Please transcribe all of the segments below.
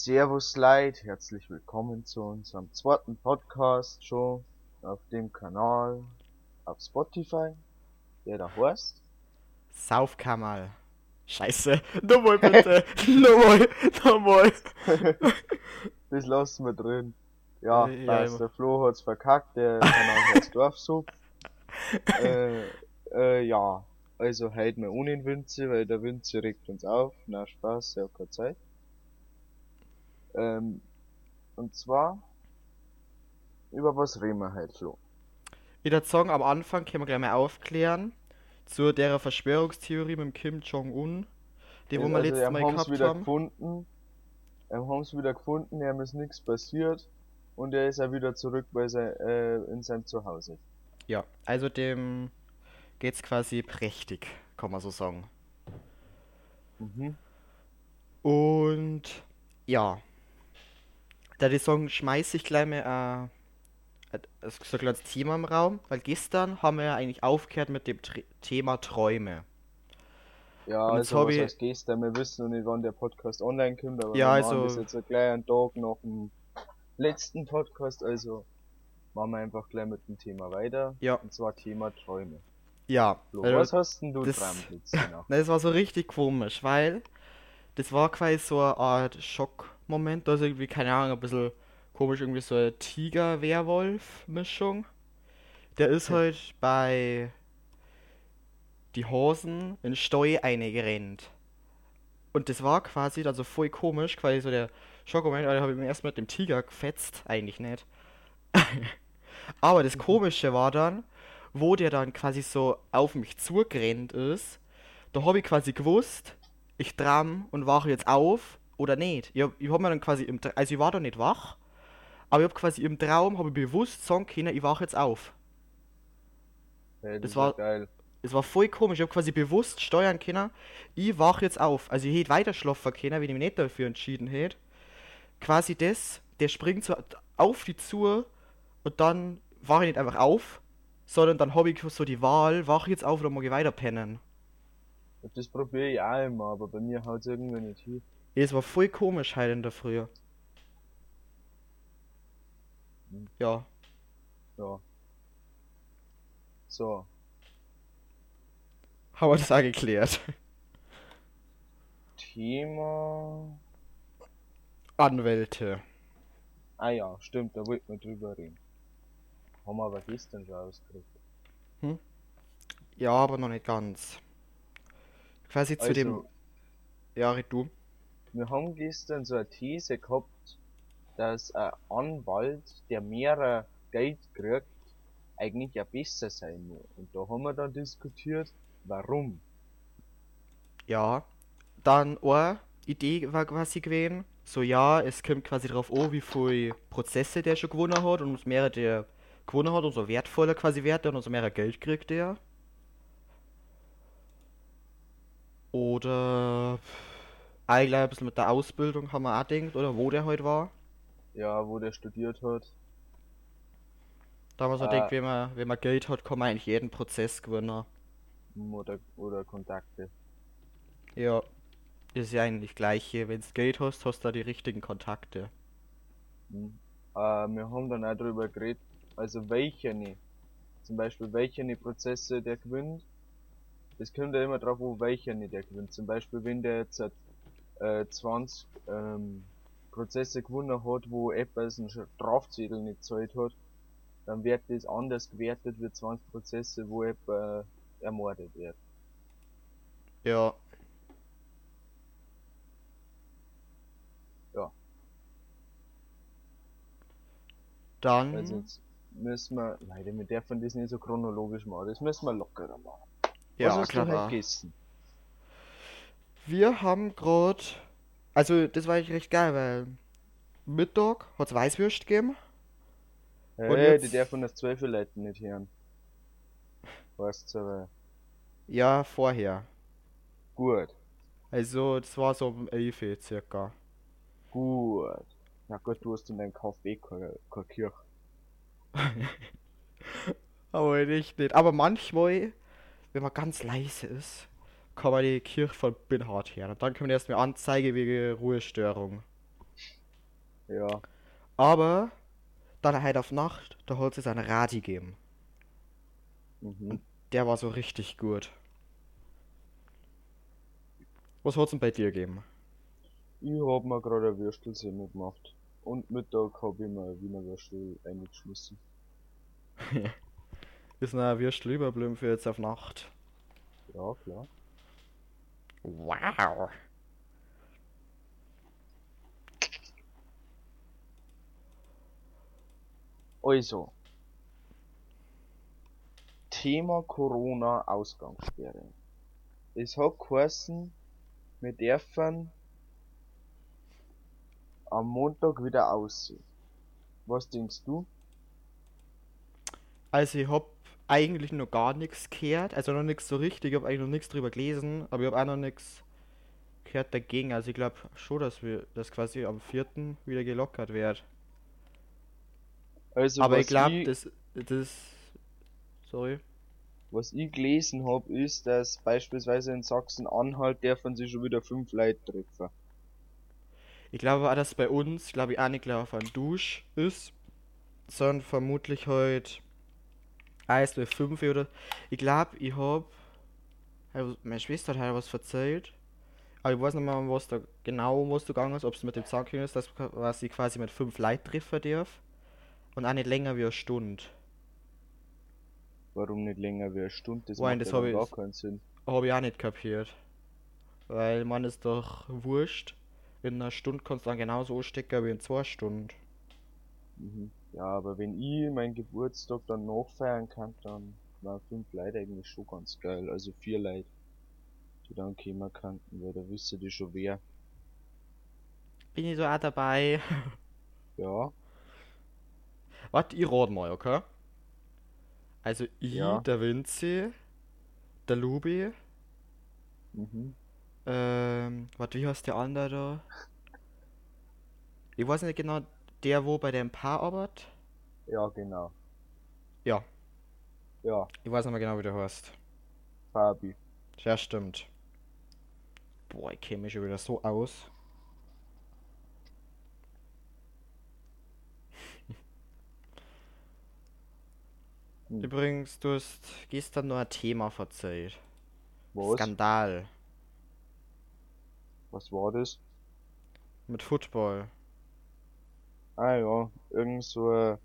Servus Leid, herzlich willkommen zu unserem zweiten Podcast schon auf dem Kanal auf Spotify, der da heißt Saufkammerl. Scheiße. Nochmal bitte. nochmal. Nochmal. das lassen wir drin. Ja, Ja, weiß, immer. der Flo hat's verkackt, der Kanal heißt Dorfsub. äh, äh, ja, also heute mal ohne den Winze, weil der Winze regt uns auf. Na Spaß, ja keine Zeit. Ähm, und zwar, über was reden wir heute, Flo? Ich würde sagen, am Anfang können wir gleich mal aufklären zu der Verschwörungstheorie mit dem Kim Jong-un, die wo wir also, letztes er Mal haben's gehabt wieder haben. gefunden. Er haben's wieder gefunden, ihm ist nichts passiert. Und er ist ja wieder zurück bei sein, äh, in seinem Zuhause. Ja, also dem geht's quasi prächtig, kann man so sagen. Mhm. Und ja, da die sagen, schmeiß ich gleich mal äh, äh, so ein kleines Thema im Raum, weil gestern haben wir ja eigentlich aufgehört mit dem Tr Thema Träume. Ja, Und also was ich- heißt gestern? Wir wissen noch nicht, wann der Podcast online kommt, aber Ja, wir machen also- das jetzt so gleich einen Tag nach dem letzten Podcast, also machen wir einfach gleich mit dem Thema weiter. Ja. Und zwar Thema Träume. Ja, Flo, weil- was hast denn du das- dran jetzt genau? Na, das war so richtig komisch, weil das war quasi so eine Art Schockmoment. Da ist irgendwie, keine Ahnung, ein bisschen komisch, irgendwie so eine Tiger-Werwolf-Mischung. Der ist halt bei die Hosen in Steu eingerannt. Und das war quasi dann so voll komisch, quasi so der Schockmoment, da habe ich mir erst mit dem Tiger gefetzt, eigentlich nicht. Aber das Komische war dann, wo der dann quasi so auf mich zugerannt ist, da habe ich quasi gewusst, ich tram und wache jetzt auf oder nicht. Ich hab, ich hab mir dann quasi im also ich war da nicht wach, aber ich habe quasi im Traum habe ich bewusst sagen können, ich wache jetzt auf. Hey, das das war- geil. Es war voll komisch, ich habe quasi bewusst steuern können, ich wache jetzt auf. Also ich hätte weiter schlafen können, wenn ich mich nicht dafür entschieden hätte. Quasi das, der springt so auf die zu und dann wache ich nicht einfach auf, sondern dann habe ich so die Wahl, wache ich jetzt auf oder mag ich weiter pennen. Das probiere ich auch immer, aber bei mir haut's irgendwie nicht hin. Es war voll komisch halt in der Früh. Hm. Ja, Ja. So, haben wir das auch geklärt. Thema. Anwälte. Ah ja, stimmt, da wollten wir drüber reden. Haben wir aber gestern schon ausgekriegt. Ja, aber noch nicht ganz. Quasi zu dem. Also, Ja, red du. Wir haben gestern so eine These gehabt, dass ein Anwalt, der mehr Geld kriegt, eigentlich ja besser sein muss. Und da haben wir dann diskutiert, warum. Ja. Dann eine Idee war quasi gewesen. So, ja, es kommt quasi drauf an, wie viele Prozesse der schon gewonnen hat. Und umso mehr der gewonnen hat, umso wertvoller quasi wird er und umso mehr Geld kriegt er. Oder. Eigentlich ein bisschen mit der Ausbildung haben wir auch gedacht, oder wo der heute war. Ja, wo der studiert hat. Da haben wir so Ah. gedacht, wenn man, wenn man Geld hat, kann man eigentlich jeden Prozess gewinnen. Oder, oder Kontakte. Ja. Ist ja eigentlich gleiche. Wenn du Geld hast, hast du da die richtigen Kontakte. Hm. Äh, wir haben dann auch drüber geredet, also welche ne, zum Beispiel welche ne Prozesse der gewinnt. Das kommt ja immer drauf an, welcher ne der gewinnt. Zum Beispiel, wenn der jetzt äh, 20 ähm, Prozesse gewonnen hat, wo etwas einen Strafzettel nicht gezahlt hat, dann wird das anders gewertet wie 20 Prozesse, wo etwa ermordet wird. Ja. Ja. Dann. Also jetzt müssen wir, leider, wir dürfen das nicht so chronologisch machen, das müssen wir lockerer machen. ja, Was hast du klar. heute gegessen? Wir haben gerade. Also, das war eigentlich recht geil, weil. Mittag hat es Weißwürst gegeben. Hey, Und die jetzt- dürfen das zwölf Leute nicht hören. Weißt du, Ja, vorher. gut, Also, das war so um 11 Uhr circa. gut. Na gut, du hast in deinem Kaffee keine, keine Kirche. Aber nicht, nicht. Aber manchmal, wenn man ganz leise ist, kann man die Kirche von Binhard hören. Und dann kommt erst eine Anzeige wegen Ruhestörung. Ja. Aber dann halt auf Nacht, da hat es einen Radi gegeben. Mhm. Der war so richtig gut. Was hat's denn bei dir gegeben? Ich hab mir gerade eine Würstelsemmel gemacht. Und Mittag hab ich mir eine Wiener Würstel eingeschmissen. Ist noch Würstel überblieben für jetzt auf Nacht. Ja, klar. Wow. Also. Thema Corona Ausgangssperre. Es hat geheißen, wir dürfen am Montag wieder aussehen. Was denkst du? Also ich hab eigentlich noch gar nichts gehört, also noch nichts so richtig, ich hab eigentlich noch nichts drüber gelesen, aber ich hab auch noch nichts gehört dagegen. Also ich glaube schon, dass wir das quasi am 4. wieder gelockert wird. Also aber ich glaube, das, das, sorry. was ich gelesen hab, ist, dass beispielsweise in Sachsen-Anhalt dürfen sich schon wieder fünf Leute treffen. Ich glaube auch, dass bei uns, glaube ich, auch nicht gleich auf einem Dusch ist, sondern vermutlich heute eins oder fünf oder. Ich glaube, ich hab. also Meine Schwester hat was erzählt. Aber ich weiß nicht mehr, was da genau um was da gegangen ist, ob es mit dem Zusammenhang ist, dass was ich quasi mit fünf Leuten treffen darf. Und auch nicht länger wie eine Stunde. Warum nicht länger wie eine Stunde? Das Nein, macht das ja gar keinen Sinn. Habe ich auch nicht kapiert. Weil man ist doch wurscht. In einer Stunde kannst du dann genauso anstecken wie in zwei Stunden. Mhm. Ja, aber wenn ich meinen Geburtstag dann nachfeiern kann, dann waren fünf Leute eigentlich schon ganz geil. Also vier Leute, die dann kommen könnten, weil da wüsste die schon wer. Bin ich so auch dabei. Ja, Warte, ich rate mal, okay? Also ich, Ja. der Vinci, der Lubi, mhm. ähm, warte, wie heißt der andere da? Ich weiß nicht genau, der wo bei dem Paar arbeitet? Ja, genau. Ja. Ja, Ich weiß nicht mehr genau, wie der heißt. Fabi. Ja, stimmt. Boah, ich kenne mich schon wieder so aus. Hm. Übrigens, du hast gestern nur ein Thema verzählt. Was? Skandal Was war das? mit Football. Ah ja, irgend so ein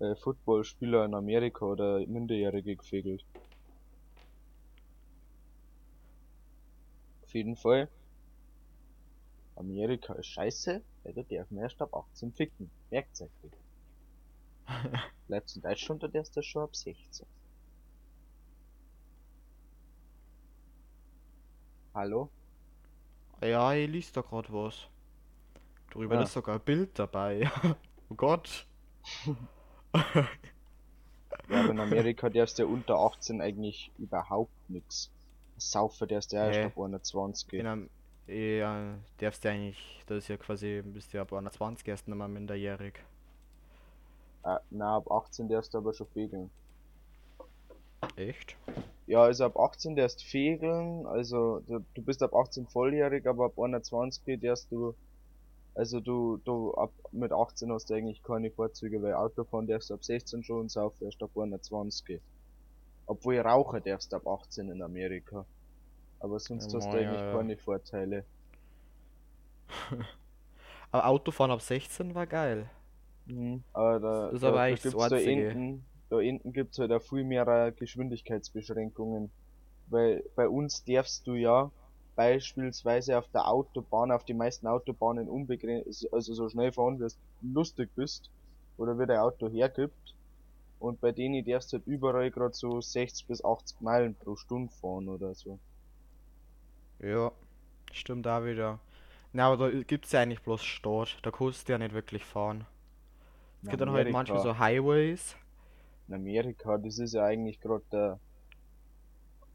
äh, Footballspieler in Amerika oder Minderjährige gefegelt. Auf jeden Fall. Amerika ist scheiße, da darf ab 18 ficken. Bitte. Bleibt's in Deutschland, da darfst du schon ab 16. Hallo? Ja, ich liest da gerade was. Drüber Ah. ist sogar ein Bild dabei. oh Gott. Ja, aber in Amerika darfst du ja unter 18 eigentlich überhaupt nix. Saufen darfst du ja erst ab 21. In einem, ja, darfst du eigentlich, das ist ja quasi, bist du ja ab 21 erst nochmal minderjährig. Äh, na, ab 18 darfst du aber schon fegeln. Echt? Ja, also ab 18 darfst du fegeln, also du, du bist ab 18 volljährig, aber ab 21 darfst du, also du, du ab mit 18 hast du eigentlich keine Vorzüge, weil Autofahren darfst du ab 16 schon und saufen erst ab 21. Obwohl rauchen darfst du ab 18 in Amerika. Aber sonst Ja, hast du eigentlich ja. keine Vorteile. Aber Autofahren ab 16 war geil. Mhm. Aber da, Das ist da, aber da eigentlich das gibt's da hinten, da hinten gibt's halt auch viel mehr Geschwindigkeitsbeschränkungen. Weil bei uns darfst du ja beispielsweise auf der Autobahn, auf die meisten Autobahnen unbegrenzt, also so schnell fahren, wie du lustig bist, oder wie dein Auto hergibt. Und bei denen darfst du halt überall gerade so 60 bis 80 Meilen pro Stunde fahren oder so. Ja, stimmt da wieder. Na, aber da gibt's ja eigentlich bloß Stadt. Da kannst du ja nicht wirklich fahren. Es gibt dann halt manchmal so Highways. in Amerika, das ist ja eigentlich gerade der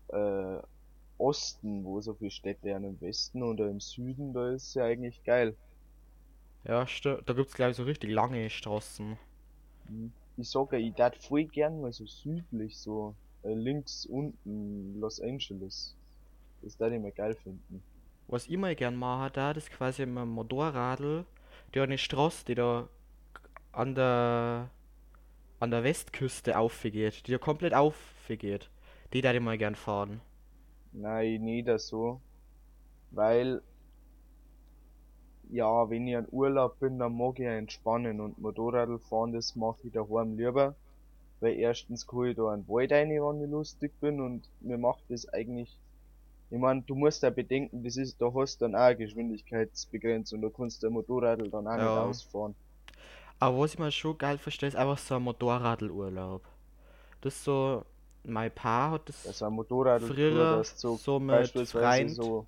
äh, Osten, wo so viele Städte an im Westen oder im Süden, da ist ja eigentlich geil. Ja, stimmt. Da gibt's glaube ich so richtig lange Straßen. Mhm. Ich sage, ich darf voll gern mal so südlich, so äh, links unten Los Angeles. Das darf ich mir geil finden. Was ich mal gern mache, da, das ist quasi mit dem Motorradl die eine Straße, die da an der an der Westküste aufgeht, die da komplett aufgeht. Die da ich mal gern fahren. Nein, nicht so. Weil, ja, wenn ich an Urlaub bin, dann mag ich ja entspannen und Motorradl fahren, das mache ich daheim lieber. Weil erstens kann ich da einen Wald rein, wenn ich lustig bin und mir macht das eigentlich ich mein, du musst ja bedenken, das ist, da hast du dann auch eine Geschwindigkeitsbegrenzung, da kannst du der Motorradl dann auch nicht Ja. ausfahren. Aber was ich mir schon geil verstehe, ist einfach so ein Motorradurlaub. Das ist so, mein Paar hat das Also ein Motorradl, Früher das so Freund. so,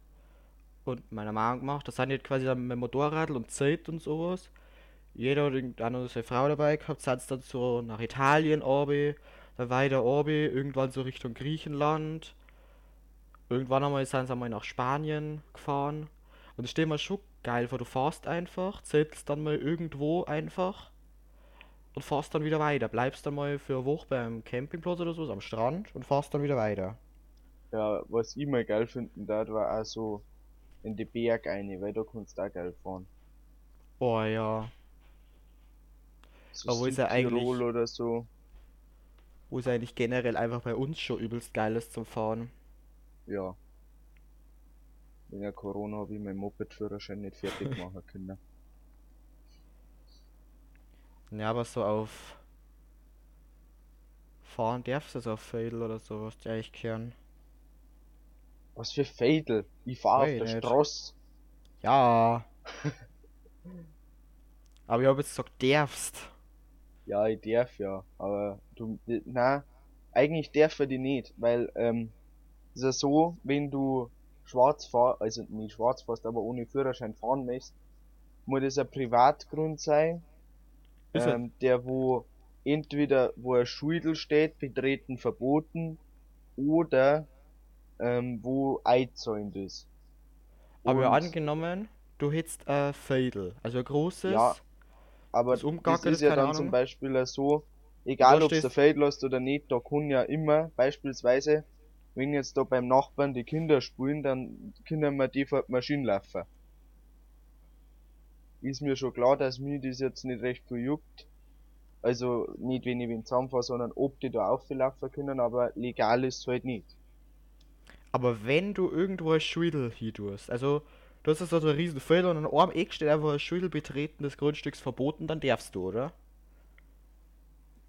und meiner Mama gemacht. Das sind jetzt quasi dann mit Motorradl und Zelt und sowas. Jeder hat irgendeine seine Frau dabei gehabt, sind dann so nach Italien obi, dann weiter obi, irgendwann so Richtung Griechenland. Irgendwann einmal sind sie einmal nach Spanien gefahren. Und das steht mir schon geil vor, du fährst einfach, zeltst dann mal irgendwo einfach und fährst dann wieder weiter. Bleibst dann mal für eine Woche beim Campingplatz oder so, am Strand und fährst dann wieder weiter. ja, was ich mal geil finden da war auch so in die Berg eine, weil da kannst du auch geil fahren. Oh ja. So Aber wo ist ja eigentlich- oder so. Wo es eigentlich generell einfach bei uns schon übelst geil ist zum Fahren. Ja. Wegen der Corona habe ich meinen Moped-Führerschein nicht fertig machen können. Ja, aber so auf Fahren darfst du so auf Fadel oder so, was die eigentlich kehren. Was für Fädel? Ich fahr auf der nicht. Straße. Ja. aber ich hab jetzt gesagt, darfst. Ja, ich darf ja, aber du, na, eigentlich darf er die nicht, weil, ähm, ist ja so, wenn du schwarz fahr, also nicht schwarz fährst, aber ohne Führerschein fahren möchtest, muss das ein Privatgrund sein, ähm, der wo entweder, wo ein Schuldel steht, betreten verboten, oder, ähm, wo einzäunt ist. Aber Und- angenommen, du hättest ein Fadel, also ein großes. Ja, aber Das das ist ja dann zum Ahnung. Beispiel auch so, egal ob du stehst- Feld lässt oder nicht, da kann ja immer, beispielsweise, wenn jetzt da beim Nachbarn die Kinder spielen, dann können wir die vor die Maschine laufen. Ist mir schon klar, dass mir das jetzt nicht recht viel juckt. Also nicht wenn ich wen zusammenfahre, sondern ob die da auflaufen können, aber legal ist halt nicht. Aber wenn du irgendwo ein Schüdel hin tust, also du hast jetzt so einen riesen Feld und an einem Eck steht einfach ein Schüdel betreten des Grundstücks verboten, dann darfst du, oder?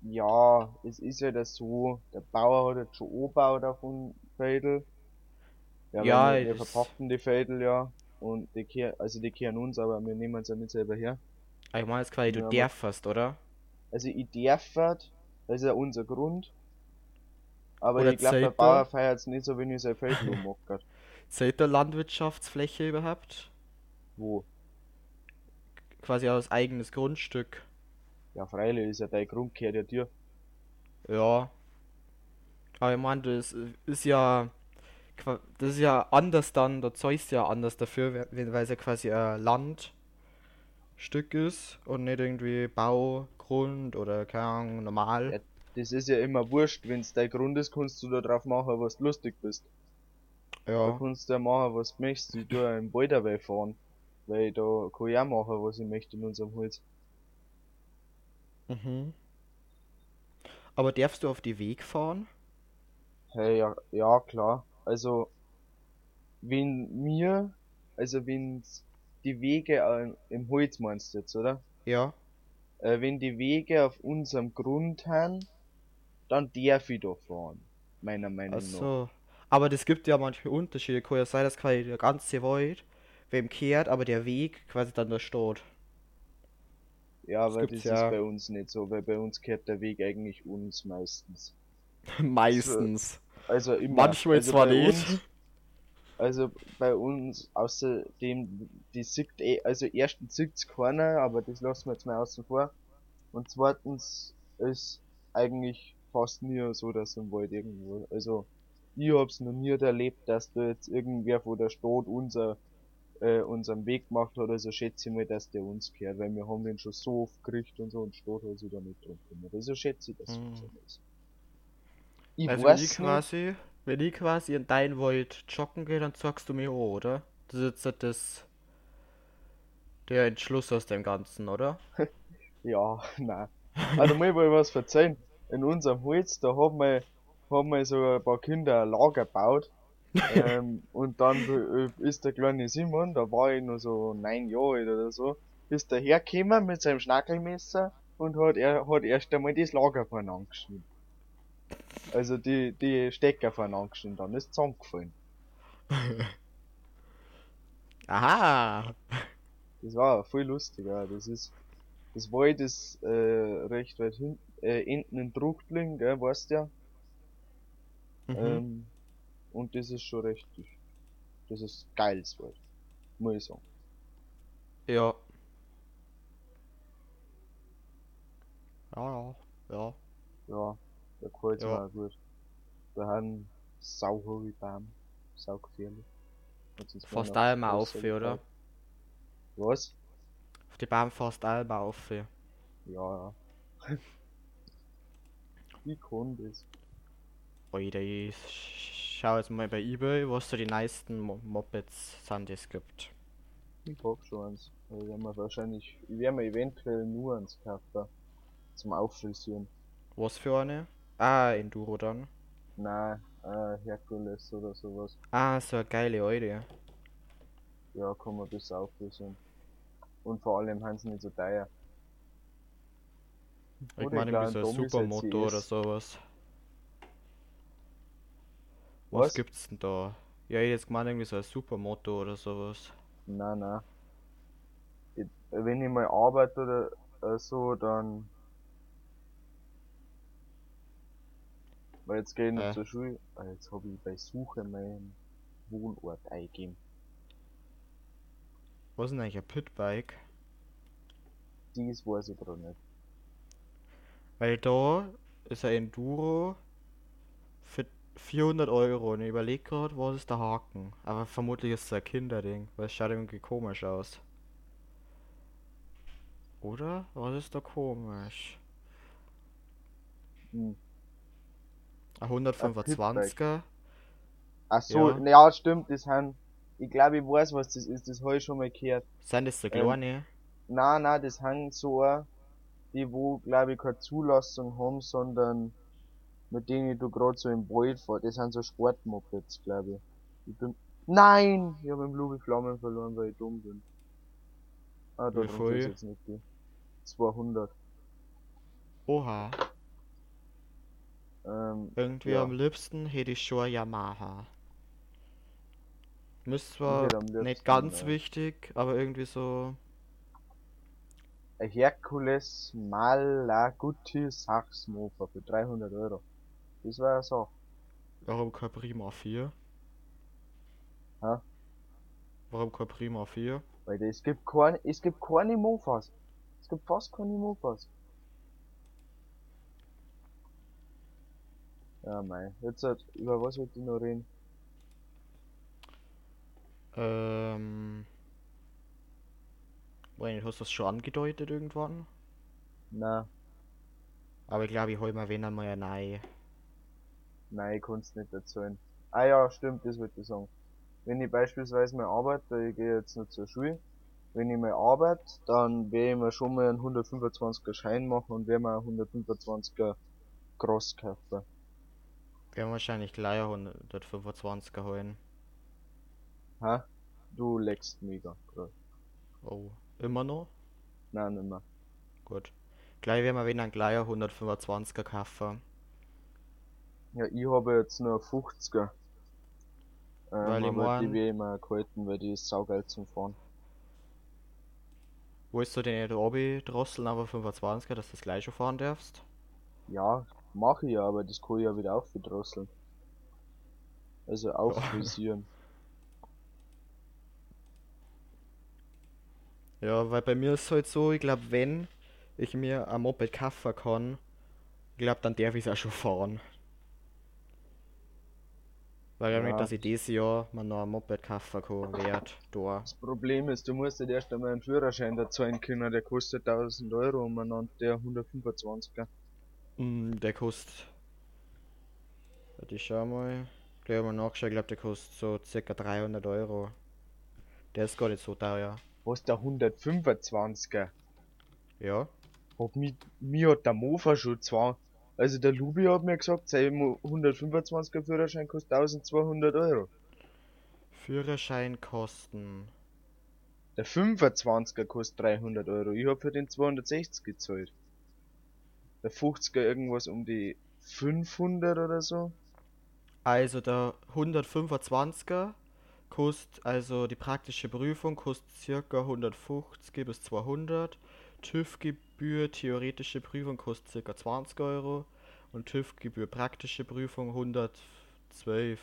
Ja, es ist ja das so, der Bauer hat jetzt schon auf dem Fädel. Ja, Ja, wir, verpachten die Fädel ja. Und die kehren, also die kehren uns, aber wir nehmen sie ja nicht selber her. Ich meine jetzt quasi, du Ja, darfst, oder? Also ich darf das ist ja unser Grund. Aber Oder ich glaube, der. Bauer feiert es nicht so, wenn ich sein Feld ummackert. Zählt da Landwirtschaftsfläche überhaupt? Wo? Quasi aus eigenes Grundstück. Ja, freilich ist ja dein Grund, gehört ja dir. Ja. Aber ich meine, das ist ja. Das ist ja anders dann, da zahlst du ja anders dafür, wenn- weil es ja quasi ein Landstück ist und nicht irgendwie Baugrund oder keine Ahnung, normal. Ja. Das ist ja immer wurscht, wenn's dein Grund ist, kannst du da drauf machen, was du lustig bist. Da Ja. kannst du ja machen, was du möchtest. Ich tue im Wald dabei fahren. Weil da kann ich auch machen, was ich möchte in unserem Holz. Mhm. Aber darfst du auf die Weg fahren? Hey, ja, ja, klar. Also, wenn mir, also wenn's die Wege äh, im Holz meinst du jetzt, oder? Ja. Äh, wenn die Wege auf unserem Grund haben, dann darf ich da fahren. Meiner Meinung Ach nach. so. Aber das gibt ja manche Unterschiede. Kann ja sein, dass quasi der ganze Wald wem kehrt, aber der Weg quasi dann da steht. Ja, aber das gibt's ist ja. bei uns nicht so, weil bei uns kehrt der Weg eigentlich uns meistens. Meistens. Also immer. Manchmal also zwar bei nicht. Uns, also bei uns, außerdem, die sieht eh, also erstens sieht's keiner, aber das lassen wir jetzt mal außen vor. Und zweitens ist eigentlich fast nie so, dass im Wald irgendwo, also ich hab's noch nie erlebt, dass da jetzt irgendwer von der Stadt unser, äh, unseren Weg gemacht hat, also schätze ich mal, dass der uns gehört, weil wir haben den schon so oft gekriegt und so und Stadt hat sich da nicht drum gekümmert. Also schätze ich, dass Hm. es so ist. Ich Also wenn ich quasi, wenn ich quasi in dein Wald joggen gehe, dann sagst du mir auch, oder? Das ist jetzt das, der Entschluss aus dem Ganzen, oder? Ja, nein. Also muss ich mal was erzählen. In unserem Holz, da haben wir, haben wir so ein paar Kinder ein Lager gebaut. ähm, und dann äh, ist der kleine Simon, da war ich noch so neun Jahre alt oder so, ist der hergekommen mit seinem Schnackelmesser und hat er hat erst einmal das Lager vorne angeschnitten. Also die, die Stecker vorne angeschnitten, dann ist zusammengefallen. Aha! Das war voll lustig, ja. Das ist, das Wald ist äh, recht weit hinten, äh, hinten in Truchtling, gell, weißt du ja. Mhm. Ähm, und das ist schon recht, das ist geiles Wald, muss ich sagen. Ja. Ja, ja, ja. Ja, da gefällt's Ja. auch gut. Da haben sau hohe Bäume, sau gefährlich. Und sonst Fast auch einmal auf, oder? Was? Auf die Baum fast einmal auf. Ja, ja. Wie kann das? Alter, ich schau jetzt mal bei eBay, was so die neuesten Mo Mopeds sind, die es gibt. Ich hab schon eins. Aber ich werd mir wahrscheinlich, ich werde mir eventuell nur eins kaufen. Zum Auffrisieren. Was für eine? Ah, Enduro dann. Nein, äh, Herkules oder sowas. Ah, so eine geile alte. Ja, kann man bis auffrisieren. Und vor allem haben sie nicht so teuer. Ich Oder meine ich so ein glaub, ein Supermoto Doppel-CS. oder sowas. Was Was? gibt's denn da? Ja, ich jetzt gemeint irgendwie so ein Supermoto oder sowas. Nein, nein. Ich, wenn ich mal arbeite oder äh, so, dann. Weil jetzt gehe ich noch Äh. zur Schule. Ah, jetzt habe ich bei Suche meinen Wohnort eingegeben. Was ist denn eigentlich ein Pitbike? Dies weiß ich gerade nicht. Weil da ist ein Enduro für 400 Euro und ich überlege gerade, was ist der Haken. Aber vermutlich ist es ein Kinderding, weil es schaut irgendwie komisch aus. Oder? Was ist da komisch? Hm. Ein 125er? Ach so, Ja. ja. stimmt, das haben. Ich glaube, ich weiß, was das ist, das habe ich schon mal gehört. Sind das so Ähm, kleine? Nein, nein, das haben so die wo, glaube ich, keine Zulassung haben, sondern mit denen du gerade so im Wald fahrst. Das sind so Sportmopeds, glaube ich. ich bin... Nein! Ich habe im Lubi Flammen verloren, weil ich dumm bin. Ah, da geht's jetzt nicht gehen. 200. Oha. Ähm, Irgendwie Ja. am liebsten hätte ich schon Yamaha. Müsste zwar am nicht liebsten, ganz ja. wichtig, aber irgendwie so. ein Herkules Malaguti Sachsmofa für 300 Euro. Das war ja so. Warum kein Prima 4? Hä? Warum kein Prima 4? Weil es gibt keine, es gibt keine Mofas. Es gibt fast keine Mofas. Ja, mei. Jetzt halt, über was wollte ich noch reden? Ähm. Bueno, du hast das schon angedeutet irgendwann. Na, Aber ich glaube, ich hol mir wenn einmal eine neue. nein, ich kann's nicht erzählen. Ah ja, stimmt, das wollte ich sagen. Wenn ich beispielsweise mal arbeite, ich gehe jetzt noch zur Schule, wenn ich mal arbeite, dann werde ich mir schon mal einen 125er Schein machen und werde mir einen 125er Cross kaufen. Wir haben wahrscheinlich gleich eine 125er holen. Ha? Du leckst mega, grad. Oh, immer noch? Nein, nimmer. Gut. Gleich werden wir wenn ein gleich 125er kaufen. Ja, ich habe jetzt nur 50er. Ähm, Weil ich die mein- will ich mir gehalten, weil die ist saugeil zum Fahren. Willst du den nicht obi drosseln, aber 25er, dass du das gleich schon fahren darfst? Ja, mache ich ja, aber das kann ich ja wieder aufgedrosseln. Also auffrisieren. Ja, weil bei mir ist es halt so, ich glaube, wenn ich mir ein Moped kaufen kann, ich glaube, dann darf ich es auch schon fahren. Weil ich Ja. nicht, dass ich dieses Jahr mir noch ein Moped kaufen kann, wert, da. Das Problem ist, du musst halt erst einmal einen Führerschein dazahlen können, der kostet 1000 Euro und man der 125er. Mm, der kostet. Warte, ich schau mal. Gleich mal nachschauen, ich glaube, der kostet so circa 300 Euro. Der ist gar nicht so teuer. kostet der 125er. Ja. Hab mi, mir hat der Mofa schon zwar. Also der Lubi hat mir gesagt, sein Mo- 125er Führerschein kostet 1200 Euro. Führerscheinkosten. Der 25er kostet 300 Euro. Ich hab für den 260 gezahlt. Der 50er irgendwas um die 500 oder so. Also der 125er kostet, also die praktische Prüfung kostet circa 150 bis 200. TÜV-Gebühr, theoretische Prüfung kostet circa 20 Euro. Und TÜV-Gebühr, praktische Prüfung 112.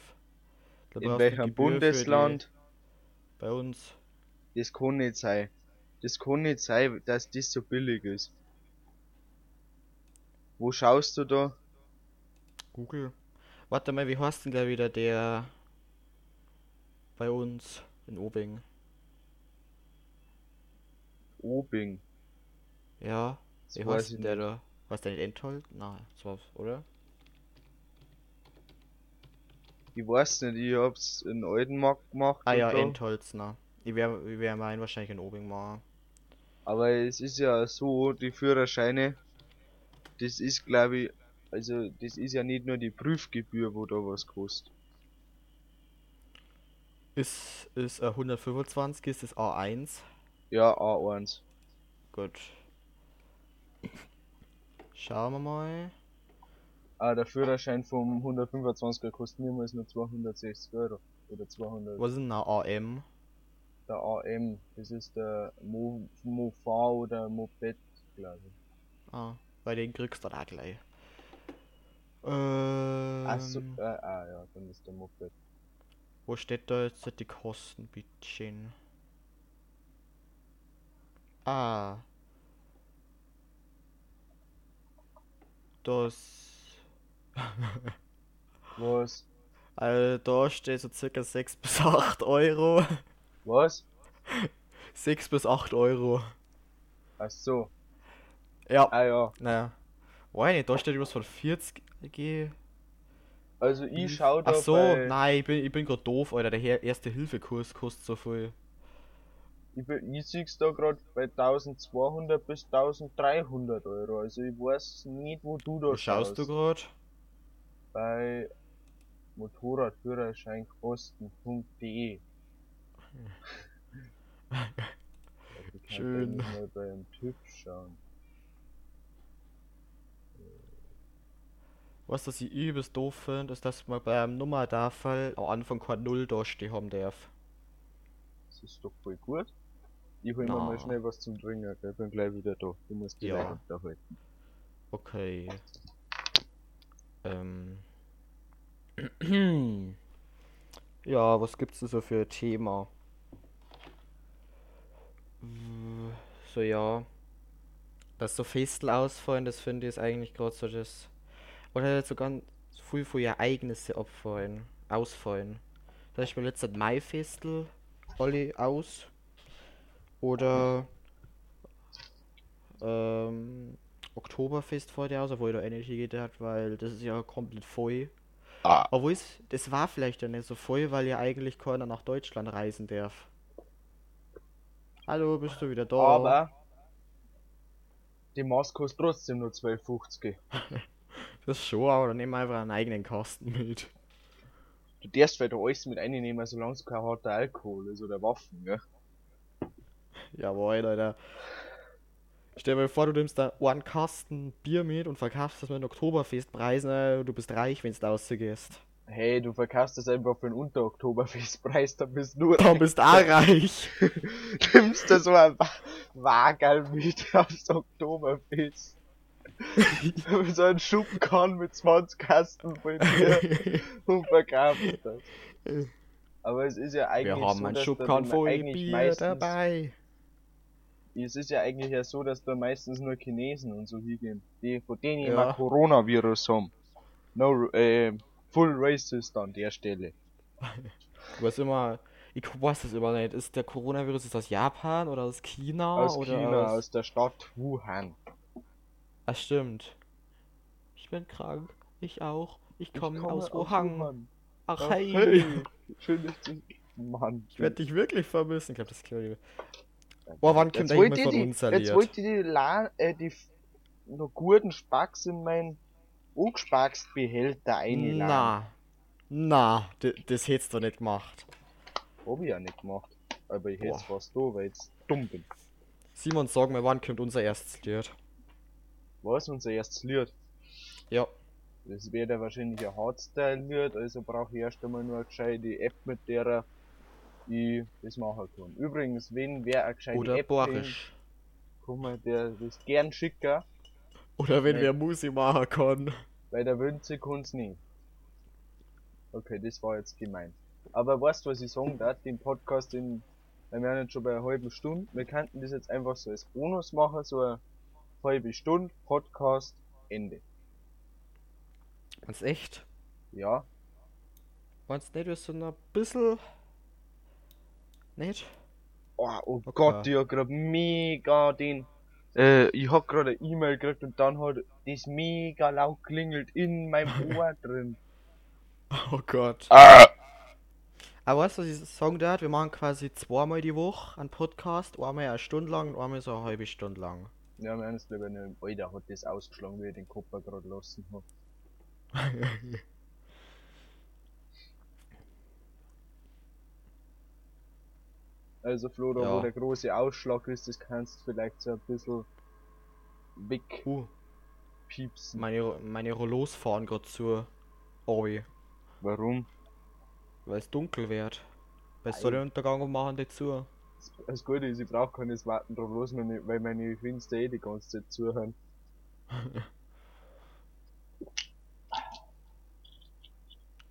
Da In welchem die- Bundesland? Bei uns. Das kann nicht sein. Das kann nicht sein, dass das so billig ist. Wo schaust du da? Google. Warte mal, wie heißt denn der wieder, der bei uns in Obing? Obing. Ja, Das wie weiß heißt denn der da? Was der nicht Enthold? Nein, das war's, oder? Ich weiß nicht, ich hab's in Altenmarkt gemacht. Ah ja, da. Entholzner. Ich wär, ich wär meinen wahrscheinlich in Obing machen. Aber es ist ja so, die Führerscheine, das ist glaube ich, also das ist ja nicht nur die Prüfgebühr, wo da was kostet. Ist, ist äh, 125, ist das A1? Ja, A1. Gut. Schauen wir mal. Ah, der Führerschein vom 125er kostet niemals nur 260 Euro. Oder 200. Was ist denn ein AM? Der AM, das ist der Mo, Mofa oder Moped, glaube ich. Ah, bei den kriegst du da gleich. Ähm, Achso, äh, ah ja, dann ist der Moped. Wo steht da jetzt die Kosten, bitteschön? Ah. Das. Was? Also da steht so circa 6 bis 8 Euro. Was? 6 bis 8 Euro. Ach so. Ja. Ah ja. Naja. Weiß nicht, da steht was von 40 G. Also ich schau da Ach so, bei, nein, ich bin, ich bin grad doof, Alter. Der Erste-Hilfe-Kurs kostet so viel. ich, bin, ich sieh's da grad bei 1200 bis 1300 Euro. Also ich weiß nicht, wo du da Wo schaust du grad? Bei motorradführerscheinkosten.de Also du kannst Schön. eigentlich mal beim TÜV schauen. Was das ich übelst doof finde, ist, dass man beim Nummertafel am Anfang kein Null da stehen haben darf. Das ist doch voll gut. Ich hol mir mal schnell was zum Trinken, gell? bin gleich wieder da. Du musst die Ja. Leute unterhalten. Okay. Ähm. Ja, was gibt's denn so für ein Thema? So, ja. Dass so Festel ausfallen, das finde ich ist eigentlich gerade so das. Oder so ganz viel für Ereignisse abfallen. Ausfallen. Zum Beispiel letztes Maifestel alle aus. Oder ähm, Oktoberfest vor der aus, obwohl da ähnlich geht hat, weil das ist ja komplett voll. Ah. Obwohl es, das war vielleicht ja nicht so voll, weil ja eigentlich keiner nach Deutschland reisen darf. Hallo, bist du wieder da? Aber die Maske kostet trotzdem nur 12,50. Das schon, aber dann nehmen wir einfach einen eigenen Kasten mit. Du darfst weiter alles mit einnehmen, solange es kein harter Alkohol ist oder Waffen, gell? Jawohl, Alter. Stell dir mal vor, du nimmst da einen Kasten Bier mit und verkaufst das mit Oktoberfestpreisen, äh, du bist reich, wenn du rausgehst. Hey, du verkaufst das einfach für einen Unter-Oktoberfestpreis, dann bist du nur. Dann bist du auch reich. Nimmst du so ein Wa- Wagerl mit aufs Oktoberfest. so ein Schubkarren mit 20 Kasten voll Bier und verkaufst das. Aber es ist ja eigentlich Wir haben so, einen da voll eigentlich Bier meistens, dabei. Es ist ja eigentlich ja so, dass da meistens nur Chinesen und so hingehen, die von denen Ja. immer Coronavirus haben. No, äh, full racist an der Stelle. Du weißt immer, ich weiß das immer nicht. Ist der Coronavirus ist aus Japan oder aus China Aus oder China, aus... aus der Stadt Wuhan. Ah, stimmt. Ich bin krank. Ich auch. Ich komme komme aus Wuhan. Ach, Ach, hey. hey. Schön, dass du... Mann. Ich werde dich wirklich vermissen. Ich glaube, das ist klar. Oh, wann kommt Jetzt der jemand ich von die, uns jetzt erliert? wollte ich die, La äh, die noch guten Spacks in mein Angespacksbehälter einladen. Na, na, das hättest du nicht gemacht. Hab ich ja nicht gemacht. Aber ich hätte es Boah. fast da, weil ich jetzt dumm bin. Simon, sag mir, wann kommt unser erstes Lied? Was unser erstes Lied? Ja, Das ja wahrscheinlich ein Hardstyle-Lied, also brauche ich erst einmal nur eine gescheite App, mit der ich das machen kann. Übrigens, wenn wer eine gescheite oder App Borisch. kann man der das gern schicken, Oder wenn Nee. wer Musi machen kann. weil der Wünze kann's nicht. Okay, das war jetzt gemeint. Aber weißt du, was ich sagen darf? Den Podcast, den, wir werden jetzt schon bei einer halben Stunde. Wir könnten das jetzt einfach so als Bonus machen, so eine halbe Stunde Podcast, Ende. Ganz echt? Ja, Meinst du nicht, wir sind ein bisschen. Nicht? Oh, oh Okay. Gott, ich hab grad mega den. Äh, ich hab grad eine E-Mail gekriegt und dann hat das mega laut klingelt in meinem Ohr drin. Oh Gott. Ah! Aber weißt du, was ich sagen darf? Wir machen quasi zweimal die Woche einen Podcast. Einmal eine Stunde lang und einmal so eine halbe Stunde lang. Ja, im Ernst, lieber nicht. Alter, hat das ausgeschlagen, wie ich den Kopf grad lassen hab. Also, Flo, da wo Ja. der große Ausschlag ist, das kannst du vielleicht so ein bisschen wegpiepsen. Uh, meine, meine Rollos fahren gerade zu. Obi. Warum? Weil es dunkel wird. Weil Ei. Sonnenuntergang machen die zu. Das Gute ist, ich brauch keines Warten drauf los, meine- weil meine Fenster eh die ganze Zeit zuhören.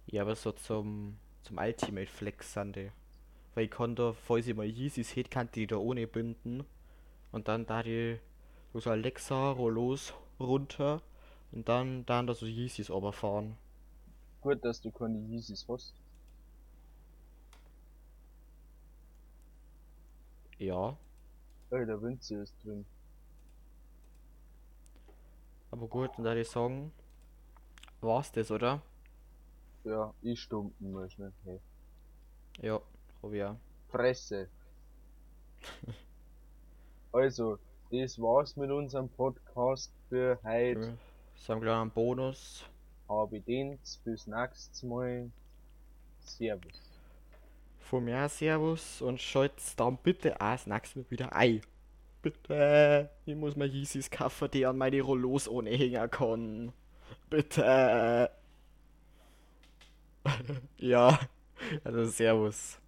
Ja, aber so zum, zum Ultimate Flex sind die. Weil ich kann da, falls ich mal Yeezys hätte, kann die da ohne binden. Und dann da die so Alexa, Rollos runter. Und dann, dann da so Yeezys fahren. Gut, dass du keine Yeezys hast. Ja, Ey, der Winze ist drin. aber gut, dann würde ich sagen, war's das, oder? Ja, ich stumpen mal schnell. Hey. Ja, hab ich auch. Fresse. also, das war's mit unserem Podcast für heute. Okay. So einen kleinen Bonus. Habe Dienst, bis nächstes Mal. Servus. Von mir Servus und schalt's dann bitte auch das nächste Mal wieder ein. Bitte. Ich muss mir Yeezys kaufen, die an meine Rollos ohne hängen kann. Bitte. ja. Also Servus.